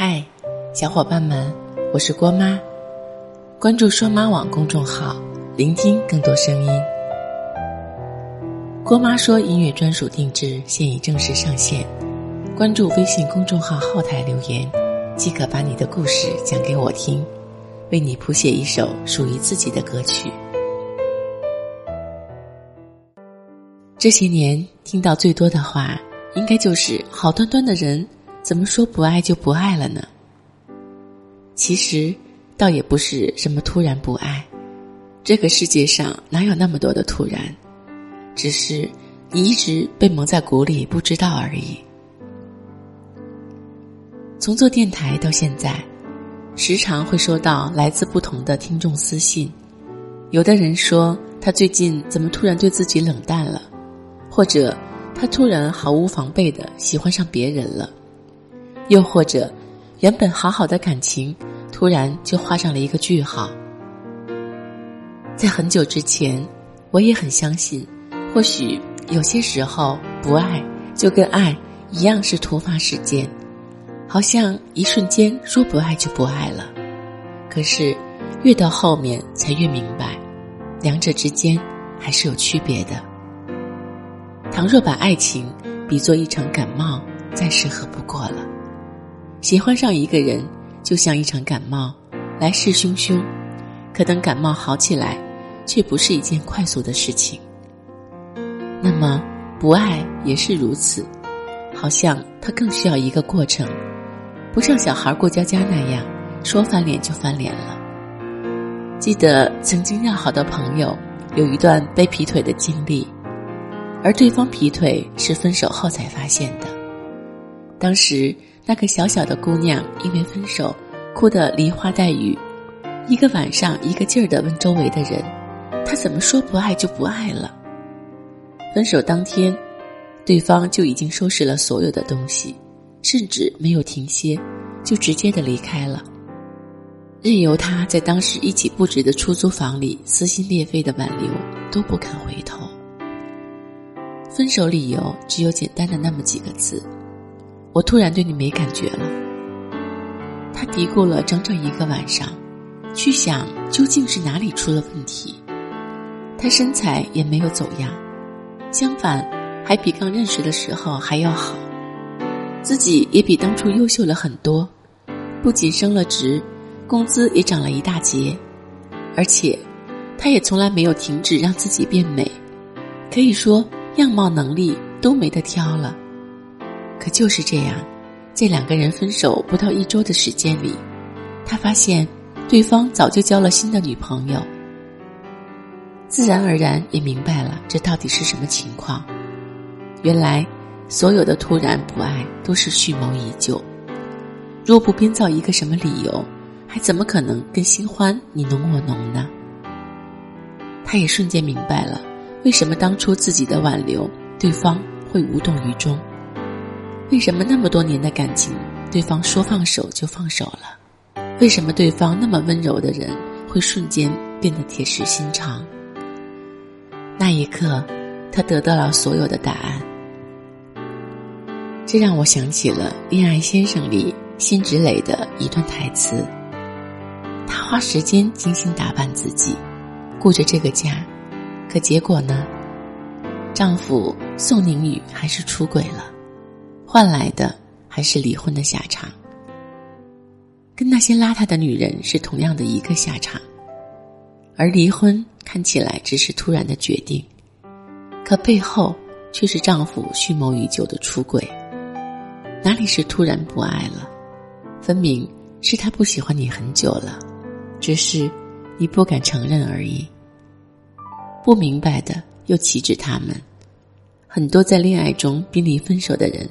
嗨，小伙伴们，我是郭妈。关注说妈网公众号，聆听更多声音。郭妈说音乐专属定制现已正式上线，关注微信公众号后台留言，即可把你的故事讲给我听，为你谱写一首属于自己的歌曲。这些年听到最多的话，应该就是“好端端的人”。怎么说不爱就不爱了呢？其实，倒也不是什么突然不爱，这个世界上哪有那么多的突然？只是你一直被蒙在鼓里，不知道而已。从做电台到现在，时常会收到来自不同的听众私信，有的人说他最近怎么突然对自己冷淡了，或者他突然毫无防备的喜欢上别人了。又或者，原本好好的感情，突然就画上了一个句号。在很久之前，我也很相信，或许有些时候不爱就跟爱一样是突发事件，好像一瞬间说不爱就不爱了。可是，越到后面才越明白，两者之间还是有区别的。倘若把爱情比作一场感冒，再适合不过了。喜欢上一个人，就像一场感冒，来势汹汹。可等感冒好起来，却不是一件快速的事情。那么，不爱也是如此，好像它更需要一个过程，不像小孩过家家那样，说翻脸就翻脸了。记得曾经要好的朋友有一段被劈腿的经历，而对方劈腿是分手后才发现的，当时。那个小小的姑娘因为分手，哭得梨花带雨，一个晚上一个劲儿的问周围的人：“他怎么说不爱就不爱了？”分手当天，对方就已经收拾了所有的东西，甚至没有停歇，就直接的离开了，任由他在当时一起布置的出租房里撕心裂肺的挽留，都不肯回头。分手理由只有简单的那么几个字。我突然对你没感觉了。他嘀咕了整整一个晚上，去想究竟是哪里出了问题。他身材也没有走样，相反，还比刚认识的时候还要好。自己也比当初优秀了很多，不仅升了职，工资也涨了一大截，而且，他也从来没有停止让自己变美，可以说样貌能力都没得挑了。可就是这样，在两个人分手不到一周的时间里，他发现对方早就交了新的女朋友。自然而然也明白了这到底是什么情况。原来，所有的突然不爱都是蓄谋已久。若不编造一个什么理由，还怎么可能跟新欢你侬我侬呢？他也瞬间明白了，为什么当初自己的挽留，对方会无动于衷。为什么那么多年的感情，对方说放手就放手了？为什么对方那么温柔的人，会瞬间变得铁石心肠？那一刻，他得到了所有的答案。这让我想起了《恋爱先生》里辛芷蕾的一段台词：“她花时间精心打扮自己，顾着这个家，可结果呢？丈夫宋宁宇还是出轨了。”换来的还是离婚的下场，跟那些邋遢的女人是同样的一个下场，而离婚看起来只是突然的决定，可背后却是丈夫蓄谋已久的出轨。哪里是突然不爱了？分明是他不喜欢你很久了，只是你不敢承认而已。不明白的又岂止他们？很多在恋爱中濒临分手的人。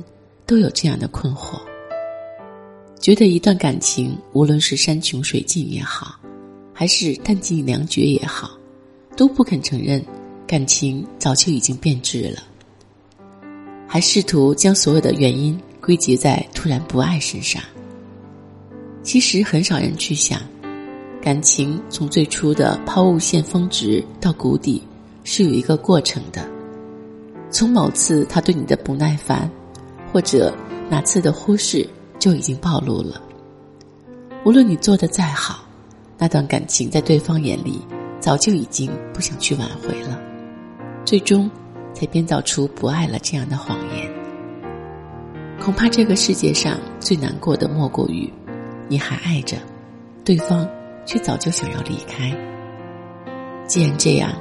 都有这样的困惑，觉得一段感情，无论是山穷水尽也好，还是弹尽粮绝也好，都不肯承认感情早就已经变质了，还试图将所有的原因归结在突然不爱身上。其实很少人去想，感情从最初的抛物线峰值到谷底，是有一个过程的。从某次他对你的不耐烦。或者哪次的忽视就已经暴露了，无论你做的再好，那段感情在对方眼里早就已经不想去挽回了，最终才编造出不爱了这样的谎言。恐怕这个世界上最难过的莫过于，你还爱着，对方却早就想要离开。既然这样，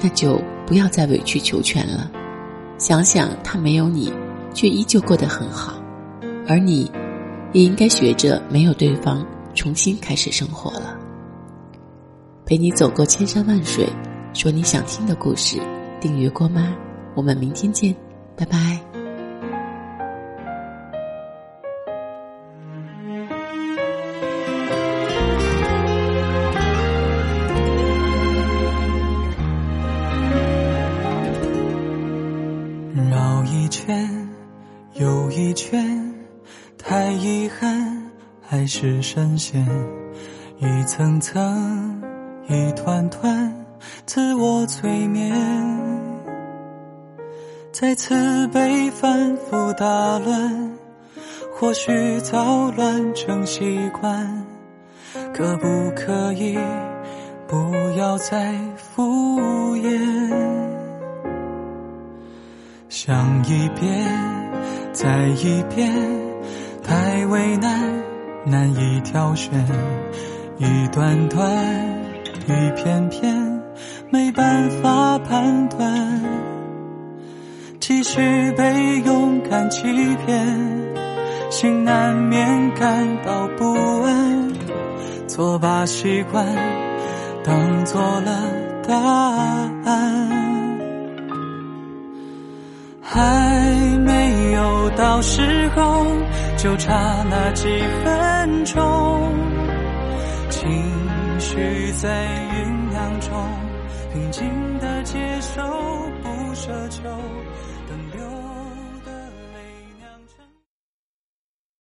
那就不要再委曲求全了。想想他没有你，却依旧过得很好，而你，也应该学着没有对方，重新开始生活了。陪你走过千山万水，说你想听的故事。订阅郭妈，我们明天见，拜拜。绕一圈，又一圈太遗憾，还是深陷一层层，一团团，自我催眠。再次被反复打乱，或许早乱成习惯，可不可以不要再敷衍？想一遍。在一边，太为难，难以挑选，一段段，一片片，没办法判断。继续被勇敢欺骗，心难免感到不安，错把习惯当做了答案。还就到时候，就差那几分钟。情绪在酝酿中，平静的接受，不奢求。等流